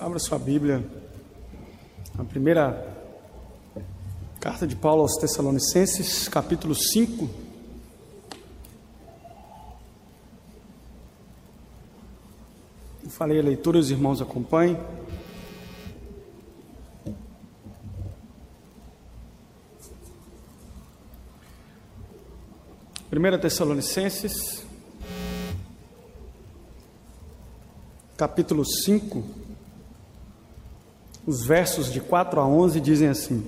Abra sua Bíblia, a primeira carta de Paulo aos Tessalonicenses, capítulo 5. Eu falei a leitura, os irmãos acompanhem. Primeira Tessalonicenses, capítulo 5, os versos de 4 a 11 dizem assim: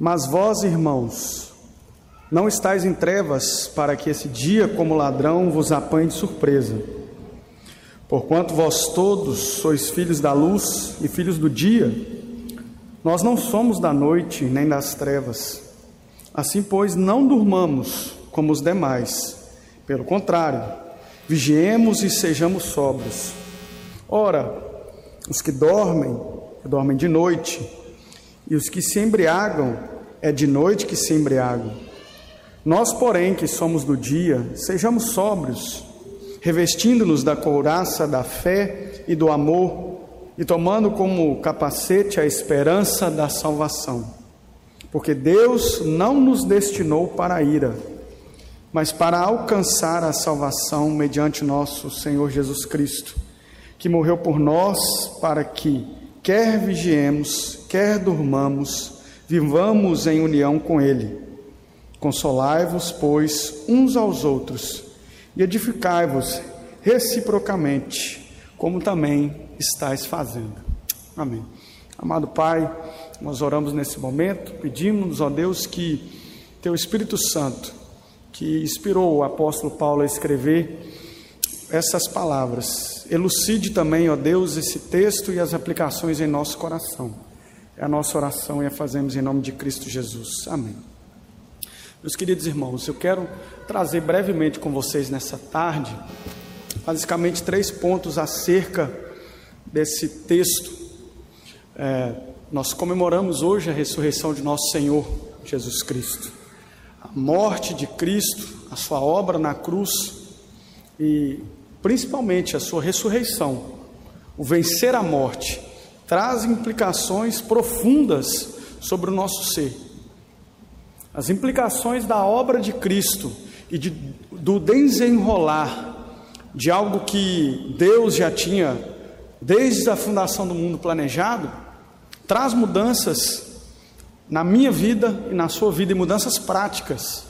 Mas vós, irmãos, não estáis em trevas para que esse dia, como ladrão, vos apanhe de surpresa. Porquanto vós todos sois filhos da luz e filhos do dia, nós não somos da noite nem das trevas. Assim, pois, não durmamos como os demais. Pelo contrário, Vigiemos e sejamos sóbrios. Ora, os que dormem, dormem de noite, e os que se embriagam, é de noite que se embriagam. Nós, porém, que somos do dia, sejamos sóbrios, revestindo-nos da couraça da fé e do amor, e tomando como capacete a esperança da salvação. Porque Deus não nos destinou para a ira, mas para alcançar a salvação mediante nosso Senhor Jesus Cristo, que morreu por nós para que, quer vigiemos, quer durmamos, vivamos em união com Ele. Consolai-vos, pois, uns aos outros e edificai-vos reciprocamente, como também estáis fazendo. Amém. Amado Pai, nós oramos nesse momento, pedimos, ó Deus, que Teu Espírito Santo que inspirou o apóstolo Paulo a escrever essas palavras. Elucide também, ó Deus, esse texto e as aplicações em nosso coração. É a nossa oração e a fazemos em nome de Cristo Jesus. Amém. Meus queridos irmãos, eu quero trazer brevemente com vocês nessa tarde, basicamente três pontos acerca desse texto. É, nós comemoramos hoje a ressurreição de nosso Senhor Jesus Cristo morte de Cristo, a sua obra na cruz e principalmente a sua ressurreição, o vencer a morte, traz implicações profundas sobre o nosso ser. As implicações da obra de Cristo e de, do desenrolar de algo que Deus já tinha, desde a fundação do mundo planejado, traz mudanças na minha vida e na sua vida, e mudanças práticas.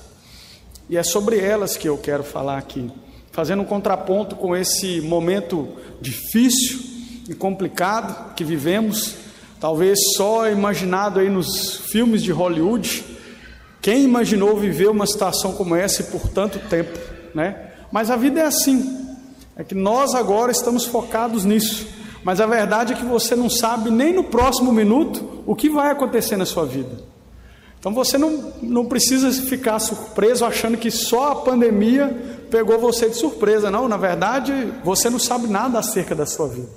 E é sobre elas que eu quero falar aqui, fazendo um contraponto com esse momento difícil e complicado que vivemos, talvez só imaginado aí nos filmes de Hollywood. Quem imaginou viver uma situação como essa por tanto tempo, né? Mas a vida é assim. É que nós agora estamos focados nisso. Mas a verdade é que você não sabe nem no próximo minuto o que vai acontecer na sua vida. Então você não, não precisa ficar surpreso achando que só a pandemia pegou você de surpresa. Não, na verdade, você não sabe nada acerca da sua vida.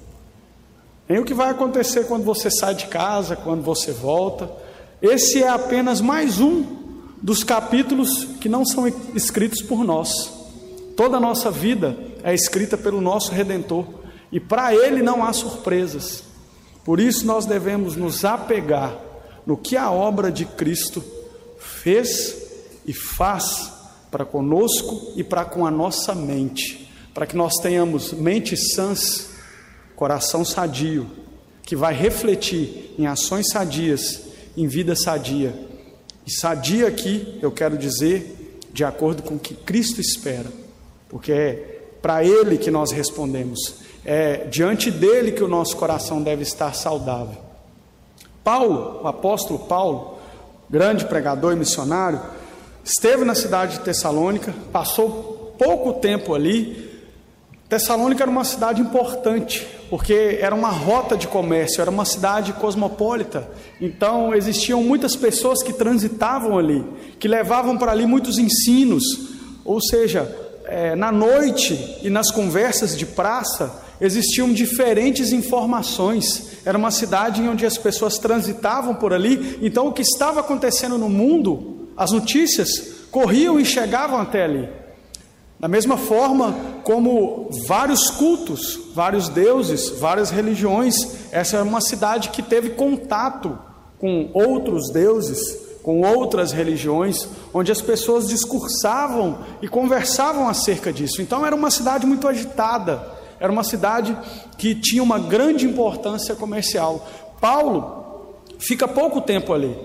Nem o que vai acontecer quando você sai de casa, quando você volta. Esse é apenas mais um dos capítulos que não são escritos por nós. Toda a nossa vida é escrita pelo nosso Redentor. E para Ele não há surpresas. Por isso nós devemos nos apegar no que a obra de Cristo fez e faz para conosco e para com a nossa mente, para que nós tenhamos mente sãs, coração sadio, que vai refletir em ações sadias, em vida sadia. E sadia aqui, eu quero dizer, de acordo com o que Cristo espera, porque é para Ele que nós respondemos é diante dele que o nosso coração deve estar saudável. Paulo, o apóstolo Paulo, grande pregador e missionário, esteve na cidade de Tessalônica, passou pouco tempo ali. Tessalônica era uma cidade importante, porque era uma rota de comércio, era uma cidade cosmopolita. Então existiam muitas pessoas que transitavam ali, que levavam para ali muitos ensinos. Ou seja, é, na noite e nas conversas de praça, existiam diferentes informações. Era uma cidade onde as pessoas transitavam por ali, então o que estava acontecendo no mundo, as notícias corriam e chegavam até ali. Da mesma forma, como vários cultos, vários deuses, várias religiões. Essa é uma cidade que teve contato com outros deuses, com outras religiões, onde as pessoas discursavam e conversavam acerca disso. Então era uma cidade muito agitada, era uma cidade que tinha uma grande importância comercial. Paulo fica pouco tempo ali.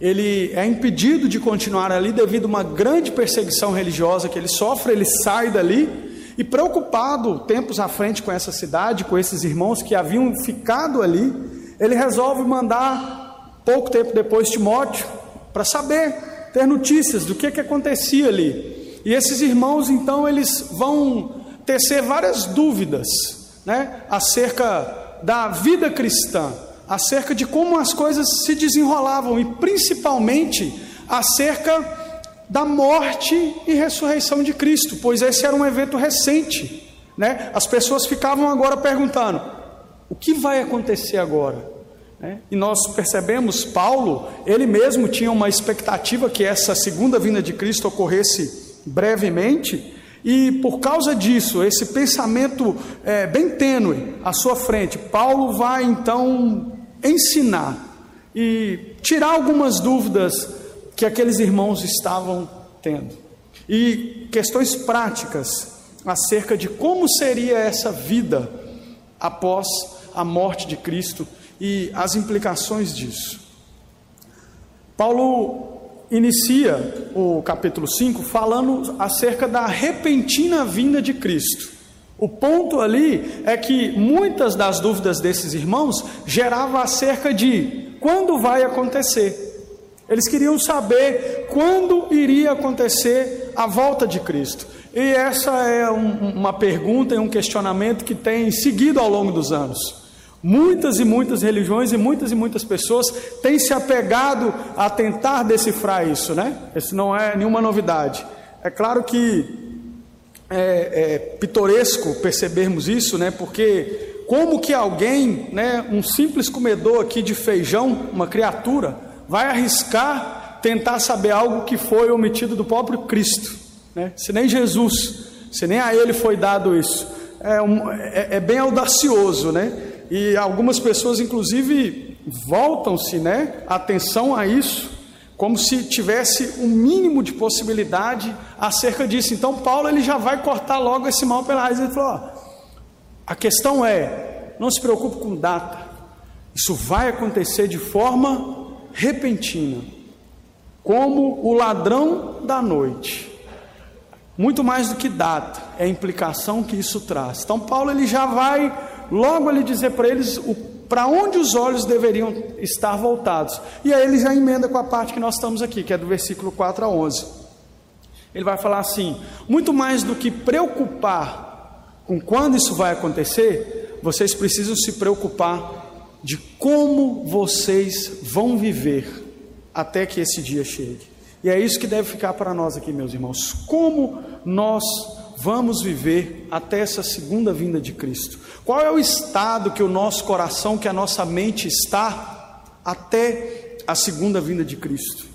Ele é impedido de continuar ali devido a uma grande perseguição religiosa que ele sofre, ele sai dali e preocupado tempos à frente com essa cidade, com esses irmãos que haviam ficado ali, ele resolve mandar pouco tempo depois Timóteo para saber, ter notícias do que que acontecia ali. E esses irmãos então eles vão tecer várias dúvidas, né, acerca da vida cristã, acerca de como as coisas se desenrolavam e principalmente acerca da morte e ressurreição de Cristo, pois esse era um evento recente, né? As pessoas ficavam agora perguntando: o que vai acontecer agora? Né? E nós percebemos, Paulo, ele mesmo tinha uma expectativa que essa segunda vinda de Cristo ocorresse brevemente, e por causa disso, esse pensamento é, bem tênue à sua frente, Paulo vai então ensinar e tirar algumas dúvidas que aqueles irmãos estavam tendo. E questões práticas acerca de como seria essa vida após a morte de Cristo e as implicações disso. Paulo inicia o capítulo 5 falando acerca da repentina vinda de Cristo. O ponto ali é que muitas das dúvidas desses irmãos gerava acerca de quando vai acontecer. Eles queriam saber quando iria acontecer a volta de Cristo. E essa é um, uma pergunta e um questionamento que tem seguido ao longo dos anos. Muitas e muitas religiões e muitas e muitas pessoas têm se apegado a tentar decifrar isso, né? Isso não é nenhuma novidade. É claro que é, é pitoresco percebermos isso, né? Porque como que alguém, né, um simples comedor aqui de feijão, uma criatura, vai arriscar tentar saber algo que foi omitido do próprio Cristo, né? se nem Jesus, se nem a Ele foi dado isso. É, um, é, é bem audacioso, né? E algumas pessoas, inclusive, voltam-se, né? Atenção a isso, como se tivesse um mínimo de possibilidade acerca disso. Então, Paulo ele já vai cortar logo esse mal pela raiz. Ele falou: ó, a questão é, não se preocupe com data. Isso vai acontecer de forma repentina, como o ladrão da noite. Muito mais do que data, é a implicação que isso traz. Então Paulo ele já vai logo ele dizer para eles para onde os olhos deveriam estar voltados. E aí ele já emenda com a parte que nós estamos aqui, que é do versículo 4 a 11. Ele vai falar assim: muito mais do que preocupar com quando isso vai acontecer, vocês precisam se preocupar de como vocês vão viver até que esse dia chegue. E é isso que deve ficar para nós aqui, meus irmãos. Como nós vamos viver até essa segunda vinda de Cristo? Qual é o estado que o nosso coração, que a nossa mente está até a segunda vinda de Cristo?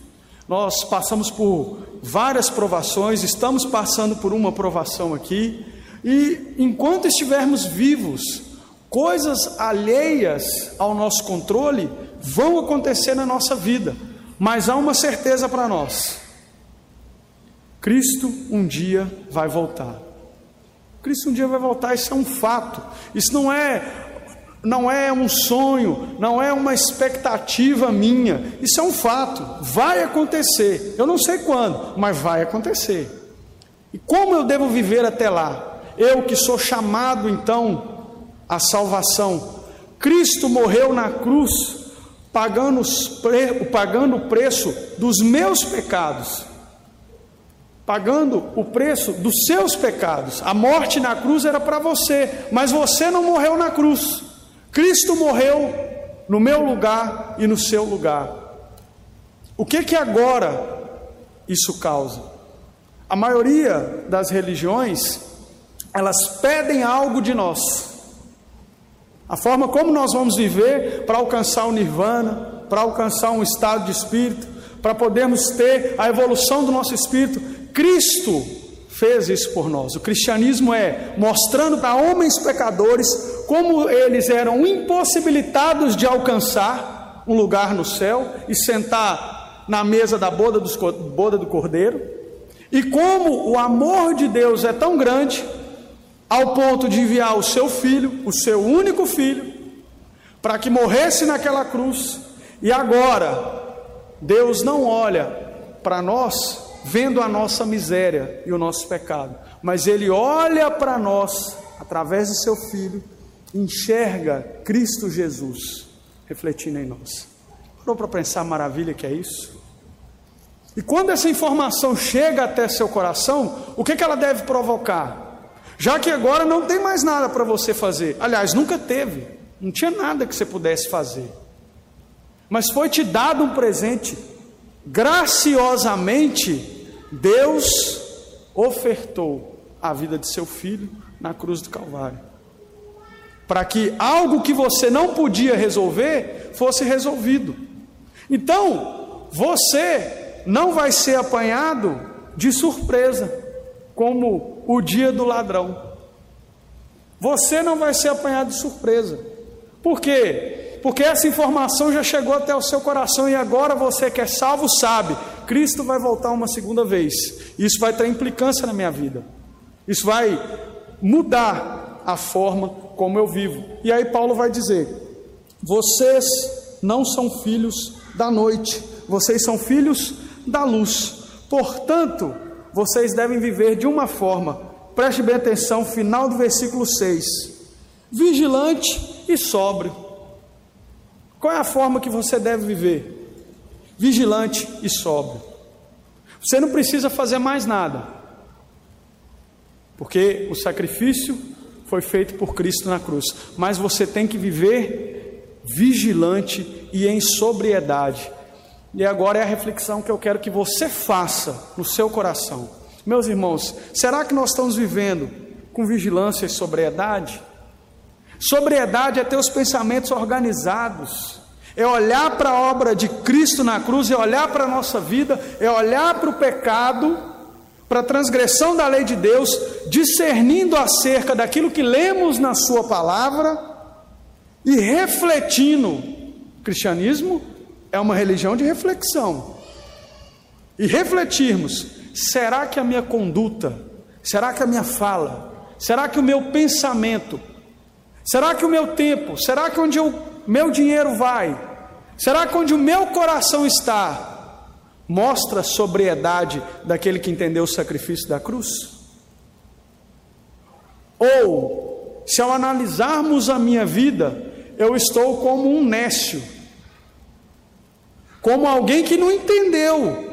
Nós passamos por várias provações, estamos passando por uma provação aqui, e enquanto estivermos vivos, Coisas alheias ao nosso controle vão acontecer na nossa vida, mas há uma certeza para nós: Cristo um dia vai voltar. Cristo um dia vai voltar, isso é um fato. Isso não é não é um sonho, não é uma expectativa minha. Isso é um fato, vai acontecer. Eu não sei quando, mas vai acontecer. E como eu devo viver até lá? Eu que sou chamado então a salvação. Cristo morreu na cruz, pagando, pagando o preço dos meus pecados, pagando o preço dos seus pecados. A morte na cruz era para você, mas você não morreu na cruz. Cristo morreu no meu lugar e no seu lugar. O que que agora isso causa? A maioria das religiões, elas pedem algo de nós. A forma como nós vamos viver para alcançar o nirvana, para alcançar um estado de espírito, para podermos ter a evolução do nosso espírito. Cristo fez isso por nós. O cristianismo é mostrando para homens pecadores como eles eram impossibilitados de alcançar um lugar no céu e sentar na mesa da boda, dos, boda do cordeiro, e como o amor de Deus é tão grande ao ponto de enviar o seu filho, o seu único filho, para que morresse naquela cruz, e agora Deus não olha para nós vendo a nossa miséria e o nosso pecado, mas Ele olha para nós através de seu Filho, enxerga Cristo Jesus refletindo em nós. Parou para pensar a maravilha que é isso? E quando essa informação chega até seu coração, o que, que ela deve provocar? Já que agora não tem mais nada para você fazer. Aliás, nunca teve. Não tinha nada que você pudesse fazer. Mas foi te dado um presente. Graciosamente, Deus ofertou a vida de seu filho na cruz do Calvário. Para que algo que você não podia resolver fosse resolvido. Então, você não vai ser apanhado de surpresa como o dia do ladrão. Você não vai ser apanhado de surpresa. Por quê? Porque essa informação já chegou até o seu coração e agora você que é salvo sabe, Cristo vai voltar uma segunda vez. Isso vai ter implicância na minha vida. Isso vai mudar a forma como eu vivo. E aí Paulo vai dizer: vocês não são filhos da noite, vocês são filhos da luz. Portanto, vocês devem viver de uma forma, preste bem atenção, final do versículo 6: vigilante e sóbrio. Qual é a forma que você deve viver? Vigilante e sóbrio. Você não precisa fazer mais nada, porque o sacrifício foi feito por Cristo na cruz, mas você tem que viver vigilante e em sobriedade. E agora é a reflexão que eu quero que você faça no seu coração. Meus irmãos, será que nós estamos vivendo com vigilância e sobriedade? Sobriedade é ter os pensamentos organizados, é olhar para a obra de Cristo na cruz, é olhar para a nossa vida, é olhar para o pecado, para a transgressão da lei de Deus, discernindo acerca daquilo que lemos na Sua palavra e refletindo. O cristianismo é uma religião de reflexão. E refletirmos: será que a minha conduta, será que a minha fala, será que o meu pensamento, será que o meu tempo, será que onde o meu dinheiro vai, será que onde o meu coração está, mostra a sobriedade daquele que entendeu o sacrifício da cruz? Ou, se ao analisarmos a minha vida, eu estou como um nécio, como alguém que não entendeu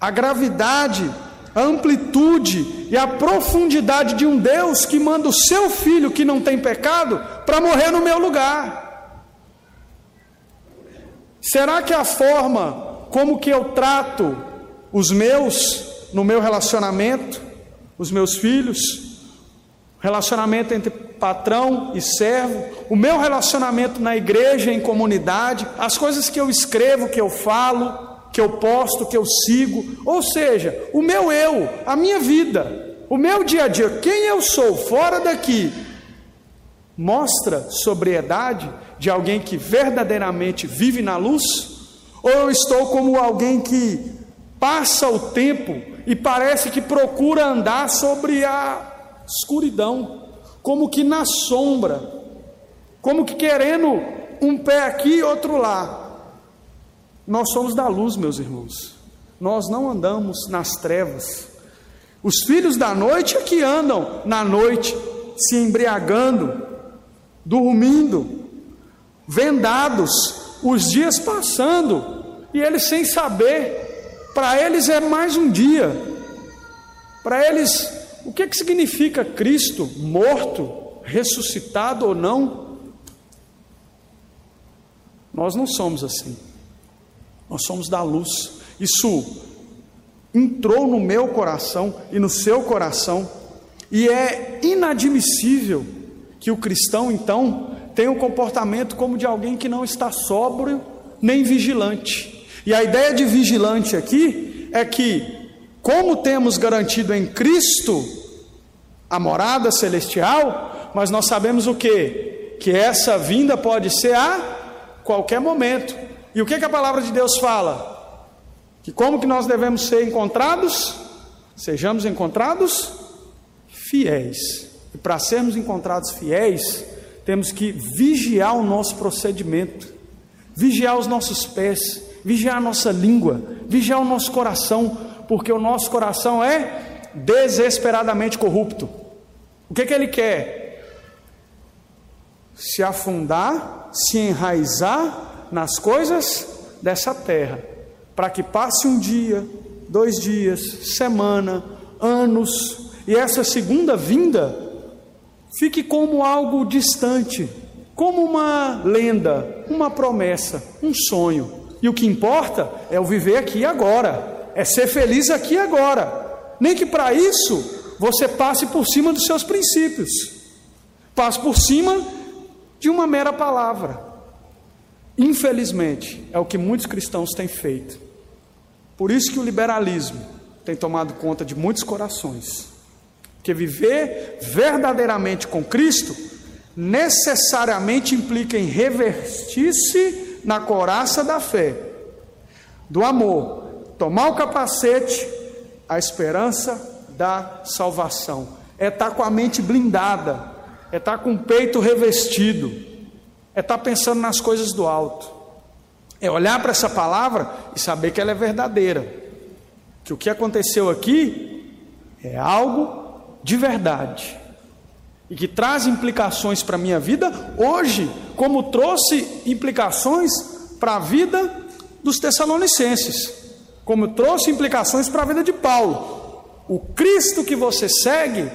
a gravidade, a amplitude e a profundidade de um Deus que manda o seu filho que não tem pecado para morrer no meu lugar. Será que a forma como que eu trato os meus no meu relacionamento, os meus filhos, relacionamento entre patrão e servo, o meu relacionamento na igreja, em comunidade, as coisas que eu escrevo, que eu falo, que eu posto, que eu sigo, ou seja, o meu eu, a minha vida, o meu dia a dia, quem eu sou fora daqui, mostra sobriedade de alguém que verdadeiramente vive na luz? Ou eu estou como alguém que passa o tempo e parece que procura andar sobre a escuridão, como que na sombra, como que querendo um pé aqui e outro lá. Nós somos da luz, meus irmãos. Nós não andamos nas trevas. Os filhos da noite é que andam na noite, se embriagando, dormindo, vendados, os dias passando, e eles sem saber. Para eles é mais um dia. Para eles o que, que significa Cristo morto, ressuscitado ou não? Nós não somos assim. Nós somos da luz. Isso entrou no meu coração e no seu coração, e é inadmissível que o cristão, então, tenha um comportamento como de alguém que não está sóbrio nem vigilante. E a ideia de vigilante aqui é que como temos garantido em Cristo a morada celestial, mas nós sabemos o que? Que essa vinda pode ser a qualquer momento. E o que, que a palavra de Deus fala? Que como que nós devemos ser encontrados? Sejamos encontrados fiéis. E para sermos encontrados fiéis, temos que vigiar o nosso procedimento, vigiar os nossos pés, vigiar a nossa língua, vigiar o nosso coração, porque o nosso coração é desesperadamente corrupto. O que, que ele quer? Se afundar, se enraizar nas coisas dessa terra, para que passe um dia, dois dias, semana, anos, e essa segunda vinda fique como algo distante, como uma lenda, uma promessa, um sonho. E o que importa é o viver aqui agora, é ser feliz aqui agora. Nem que para isso você passe por cima dos seus princípios, passe por cima de uma mera palavra. Infelizmente, é o que muitos cristãos têm feito. Por isso que o liberalismo tem tomado conta de muitos corações. Que viver verdadeiramente com Cristo necessariamente implica em revestir-se na coraça da fé, do amor, tomar o capacete, a esperança da salvação. É estar tá com a mente blindada, é estar tá com o peito revestido, é estar tá pensando nas coisas do alto. É olhar para essa palavra e saber que ela é verdadeira. Que o que aconteceu aqui é algo de verdade e que traz implicações para a minha vida hoje, como trouxe implicações para a vida dos Tessalonicenses, como trouxe implicações para a vida de Paulo. O Cristo que você segue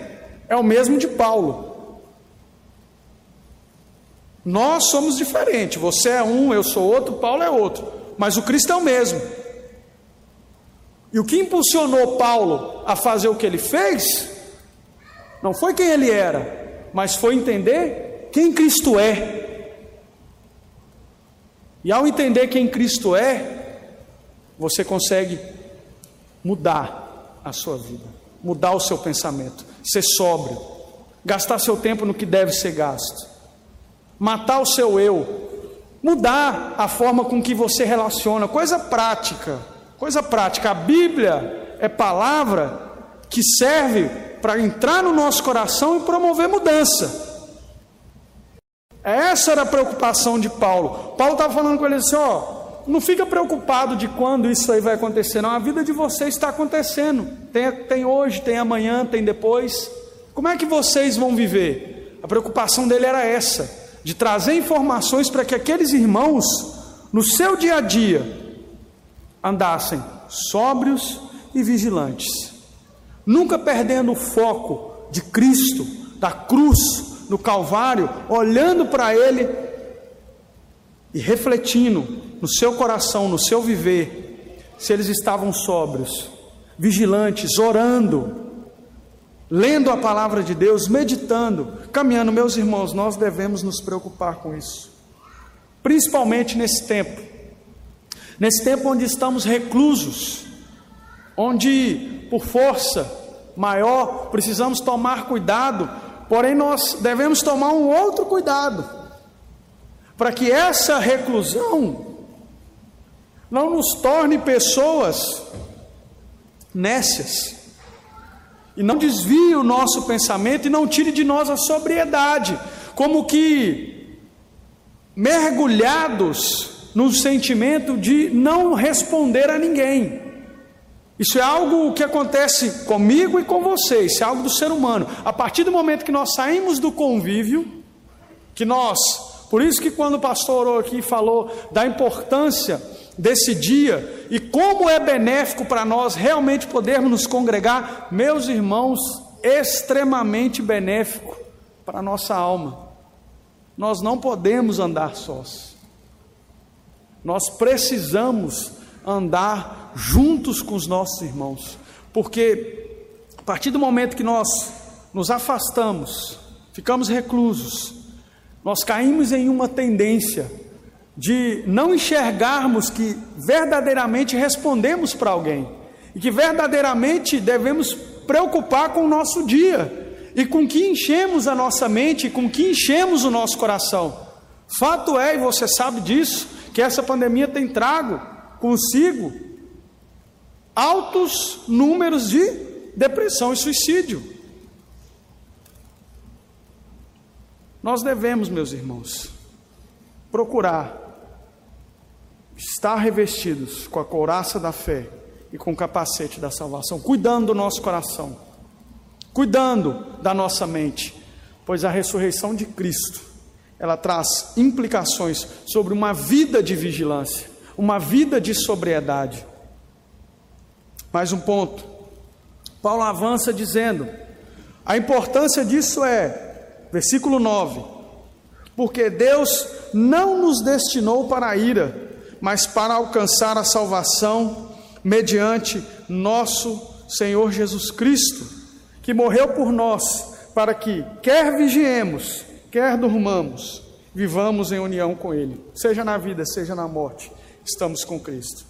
é o mesmo de Paulo. Nós somos diferentes, você é um, eu sou outro, Paulo é outro, mas o Cristo é o mesmo. E o que impulsionou Paulo a fazer o que ele fez não foi quem ele era, mas foi entender quem Cristo é. E ao entender quem Cristo é, você consegue mudar a sua vida, mudar o seu pensamento, ser sóbrio, gastar seu tempo no que deve ser gasto, matar o seu eu, mudar a forma com que você relaciona, coisa prática, coisa prática. A Bíblia é palavra que serve para entrar no nosso coração e promover mudança. Essa era a preocupação de Paulo. Paulo estava falando com ele assim: ó, não fica preocupado de quando isso aí vai acontecer, não. A vida de vocês está acontecendo. Tem, tem hoje, tem amanhã, tem depois. Como é que vocês vão viver? A preocupação dele era essa: de trazer informações para que aqueles irmãos, no seu dia a dia, andassem sóbrios e vigilantes nunca perdendo o foco de Cristo, da cruz, no Calvário, olhando para Ele e refletindo no seu coração, no seu viver, se eles estavam sóbrios, vigilantes, orando, lendo a palavra de Deus, meditando, caminhando. Meus irmãos, nós devemos nos preocupar com isso, principalmente nesse tempo, nesse tempo onde estamos reclusos, onde por força maior, precisamos tomar cuidado, porém nós devemos tomar um outro cuidado, para que essa reclusão não nos torne pessoas nécias, e não desvie o nosso pensamento e não tire de nós a sobriedade, como que mergulhados no sentimento de não responder a ninguém. Isso é algo que acontece comigo e com você, isso é algo do ser humano. A partir do momento que nós saímos do convívio, que nós, por isso que quando o pastor orou aqui falou da importância desse dia e como é benéfico para nós realmente podermos nos congregar, meus irmãos, extremamente benéfico para a nossa alma. Nós não podemos andar sós. Nós precisamos andar juntos com os nossos irmãos, porque a partir do momento que nós nos afastamos, ficamos reclusos, nós caímos em uma tendência de não enxergarmos que verdadeiramente respondemos para alguém. e que verdadeiramente devemos preocupar com o nosso dia e com que enchemos a nossa mente e com que enchemos o nosso coração. Fato é, e você sabe disso, que essa pandemia tem trago consigo altos números de depressão e suicídio. Nós devemos, meus irmãos, procurar estar revestidos com a couraça da fé e com o capacete da salvação, cuidando do nosso coração, cuidando da nossa mente, pois a ressurreição de Cristo, ela traz implicações sobre uma vida de vigilância, uma vida de sobriedade. Mais um ponto. Paulo avança dizendo: a importância disso é Versículo 9: Porque Deus não nos destinou para a ira, mas para alcançar a salvação mediante nosso Senhor Jesus Cristo, que morreu por nós, para que, quer vigiemos, quer durmamos, vivamos em união com Ele, seja na vida, seja na morte, estamos com Cristo.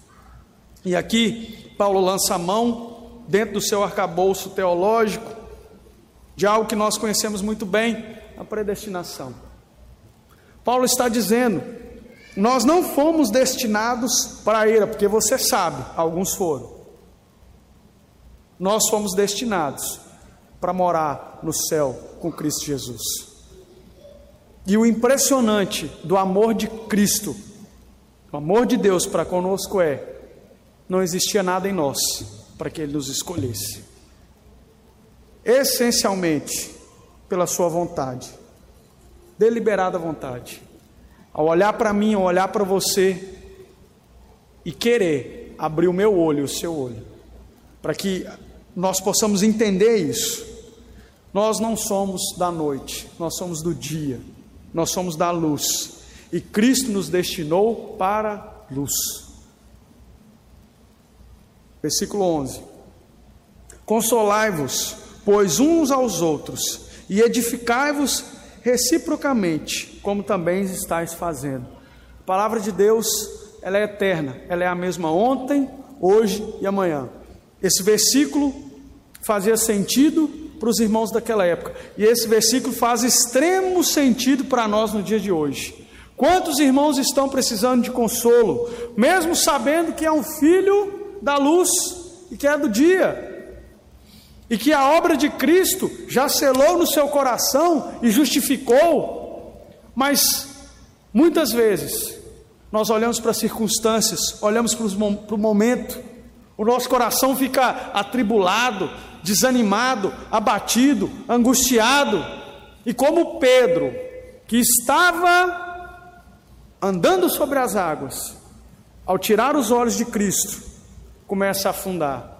E aqui, Paulo lança a mão, dentro do seu arcabouço teológico, de algo que nós conhecemos muito bem, a predestinação. Paulo está dizendo: nós não fomos destinados para a ira, porque você sabe, alguns foram. Nós fomos destinados para morar no céu com Cristo Jesus. E o impressionante do amor de Cristo, o amor de Deus para conosco é: não existia nada em nós para que Ele nos escolhesse. Essencialmente, pela sua vontade, deliberada vontade. Ao olhar para mim, ao olhar para você e querer abrir o meu olho o seu olho, para que nós possamos entender isso. Nós não somos da noite, nós somos do dia, nós somos da luz, e Cristo nos destinou para luz. Versículo 11: Consolai-vos, pois uns aos outros, e edificai-vos reciprocamente, como também estáis fazendo. A palavra de Deus, ela é eterna, ela é a mesma ontem, hoje e amanhã. Esse versículo fazia sentido para os irmãos daquela época, e esse versículo faz extremo sentido para nós no dia de hoje. Quantos irmãos estão precisando de consolo, mesmo sabendo que é um filho da luz e que é do dia? e que a obra de Cristo já selou no seu coração e justificou, mas muitas vezes nós olhamos para as circunstâncias, olhamos para, o momento, o nosso coração fica atribulado, desanimado, abatido, angustiado, e como Pedro, que estava andando sobre as águas, ao tirar os olhos de Cristo, começa a afundar.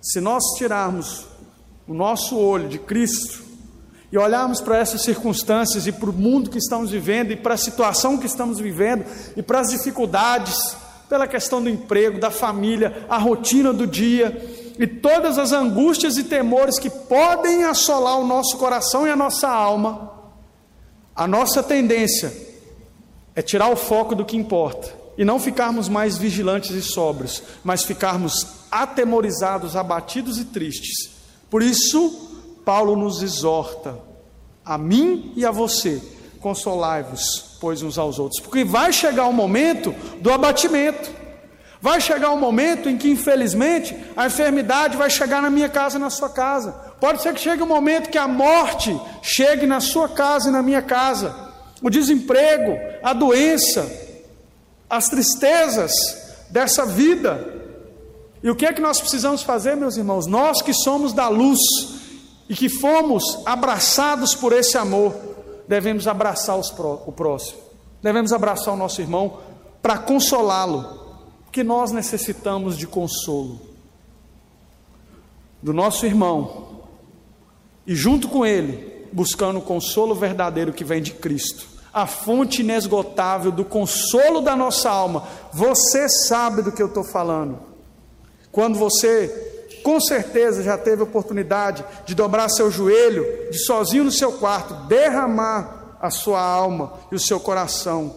Se nós tirarmos o nosso olho de Cristo e olharmos para essas circunstâncias e para o mundo que estamos vivendo e para a situação que estamos vivendo e para as dificuldades, pela questão do emprego, da família, a rotina do dia e todas as angústias e temores que podem assolar o nosso coração e a nossa alma, a nossa tendência é tirar o foco do que importa e não ficarmos mais vigilantes e sóbrios, mas ficarmos atemorizados, abatidos e tristes. Por isso, Paulo nos exorta, a mim e a você, consolai-vos, pois uns aos outros, porque vai chegar o momento do abatimento. Vai chegar um momento em que, infelizmente, a enfermidade vai chegar na minha casa e na sua casa. Pode ser que chegue um momento que a morte chegue na sua casa e na minha casa. O desemprego, a doença, as tristezas dessa vida. E o que é que nós precisamos fazer, meus irmãos? Nós que somos da luz e que fomos abraçados por esse amor, devemos abraçar o próximo, devemos abraçar o nosso irmão para consolá-lo, porque nós necessitamos de consolo do nosso irmão e, junto com ele, buscando o consolo verdadeiro que vem de Cristo a fonte inesgotável do consolo da nossa alma. Você sabe do que eu estou falando. Quando você, com certeza, já teve oportunidade de dobrar seu joelho, de sozinho no seu quarto, derramar a sua alma e o seu coração,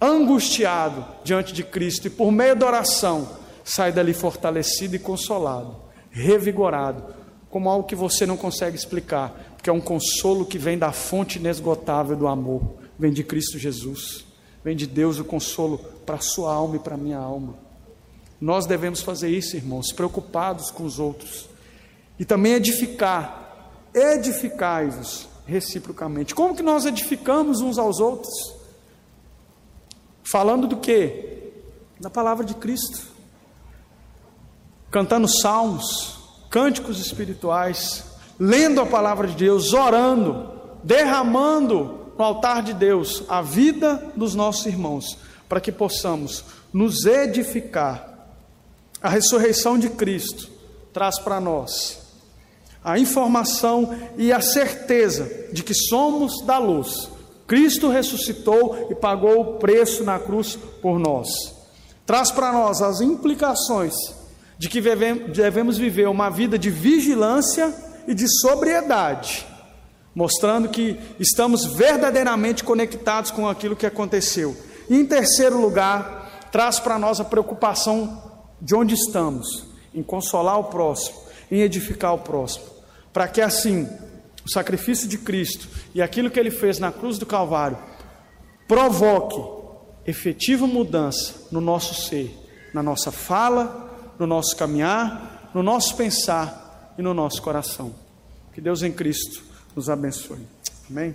angustiado diante de Cristo, e por meio da oração, sai dali fortalecido e consolado, revigorado, como algo que você não consegue explicar, porque é um consolo que vem da fonte inesgotável do amor, vem de Cristo Jesus, vem de Deus o consolo para a sua alma e para a minha alma. Nós devemos fazer isso, irmãos, preocupados com os outros e também edificar, edificai-vos reciprocamente. Como que nós edificamos uns aos outros? Falando do que? Da palavra de Cristo. Cantando salmos, cânticos espirituais, lendo a palavra de Deus, orando, derramando no altar de Deus a vida dos nossos irmãos, para que possamos nos edificar. A ressurreição de Cristo traz para nós a informação e a certeza de que somos da luz. Cristo ressuscitou e pagou o preço na cruz por nós. Traz para nós as implicações de que devemos viver uma vida de vigilância e de sobriedade, mostrando que estamos verdadeiramente conectados com aquilo que aconteceu. E em terceiro lugar, traz para nós a preocupação de onde estamos, em consolar o próximo, em edificar o próximo para que assim o sacrifício de Cristo e aquilo que ele fez na cruz do Calvário provoque efetiva mudança no nosso ser, na nossa fala, no nosso caminhar, no nosso pensar e no nosso coração. Que Deus em Cristo nos abençoe. Amém?